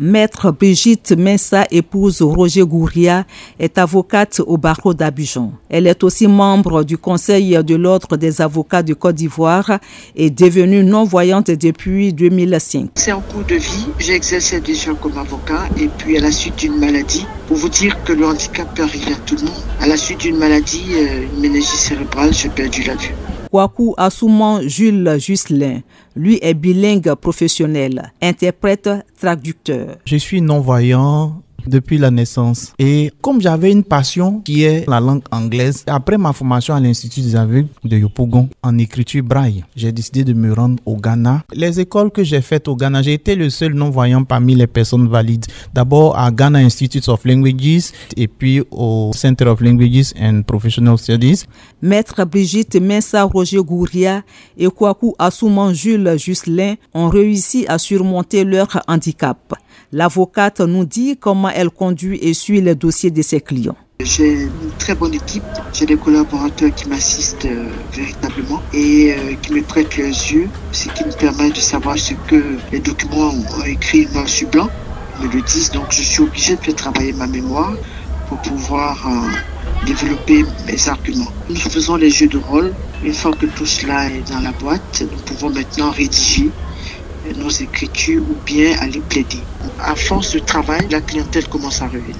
Maître Brigitte Mensa, épouse Roger Gouria, est avocate au barreau d'Abidjan. Elle est aussi membre du Conseil de l'Ordre des avocats de Côte d'Ivoire et devenue non-voyante depuis 2005. C'est un cours de vie. J'ai exercé déjà comme avocat et puis à la suite d'une maladie, pour vous dire que le handicap peut arriver à tout le monde. À la suite d'une maladie, euh, une méningie cérébrale, j'ai perdu la vue. Kwaku Assouman Jules Jusselin, lui est bilingue professionnel, interprète, traducteur. Je suis non-voyant depuis la naissance. Et comme j'avais une passion qui est la langue anglaise, après ma formation à l'Institut des aveugles de Yopougon en écriture braille, j'ai décidé de me rendre au Ghana. Les écoles que j'ai faites au Ghana, j'ai été le seul non-voyant parmi les personnes valides. D'abord à Ghana Institute of Languages et puis au Center of Languages and Professional Studies. Maître Brigitte Mensa Roger Gouria et Kwaku Assouman Jules Jusselin ont réussi à surmonter leur handicap. L'avocate nous dit comment elle conduit et suit les dossiers de ses clients. J'ai une très bonne équipe, j'ai des collaborateurs qui m'assistent euh, véritablement et euh, qui me prêtent leurs yeux, ce qui me permet de savoir ce que les documents ont écrit noir sur blanc, me le disent, donc je suis obligé de faire travailler ma mémoire pour pouvoir euh, développer mes arguments. Nous faisons les jeux de rôle, une fois que tout cela est dans la boîte, nous pouvons maintenant rédiger nos écritures ou bien aller plaider. À force de travail, la clientèle commence à revenir.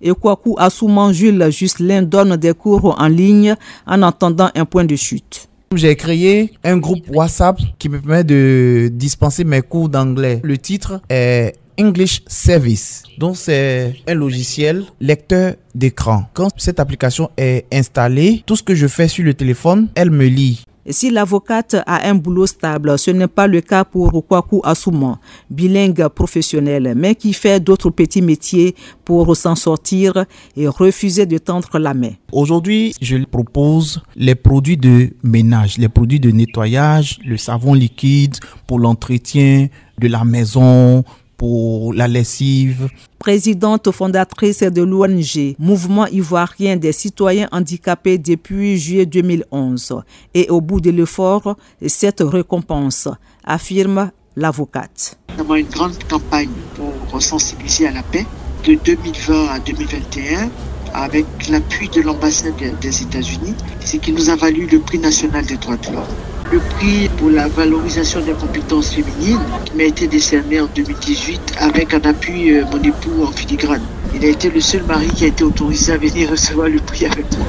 Et Kwaku Assouman Jules Jusselin donne des cours en ligne en attendant un point de chute. J'ai créé un groupe WhatsApp qui me permet de dispenser mes cours d'anglais. Le titre est English Service. Donc c'est un logiciel lecteur d'écran. Quand cette application est installée, tout ce que je fais sur le téléphone, elle me lit. Si l'avocate a un boulot stable, ce n'est pas le cas pour Kwaku Assouman, bilingue professionnel, mais qui fait d'autres petits métiers pour s'en sortir et refuser de tendre la main. Aujourd'hui, je propose les produits de ménage, les produits de nettoyage, le savon liquide pour l'entretien de la maison, pour la lessive. Présidente fondatrice de l'ONG Mouvement ivoirien des citoyens handicapés depuis juillet 2011. Et au bout de l'effort, cette récompense, affirme l'avocate. Nous avons une grande campagne pour sensibiliser à la paix de 2020 à 2021 avec l'appui de l'ambassade des États-Unis, ce qui nous a valu le prix national des droits de l'homme le prix pour la valorisation des compétences féminines m'a été décerné en 2018 avec un appui euh, mon époux en filigrane. Il a été le seul mari qui a été autorisé à venir recevoir le prix avec moi.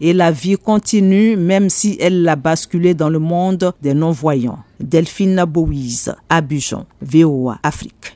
Et la vie continue même si elle l'a basculé dans le monde des non-voyants. Delphine Bowies, Abidjan, VOA Afrique.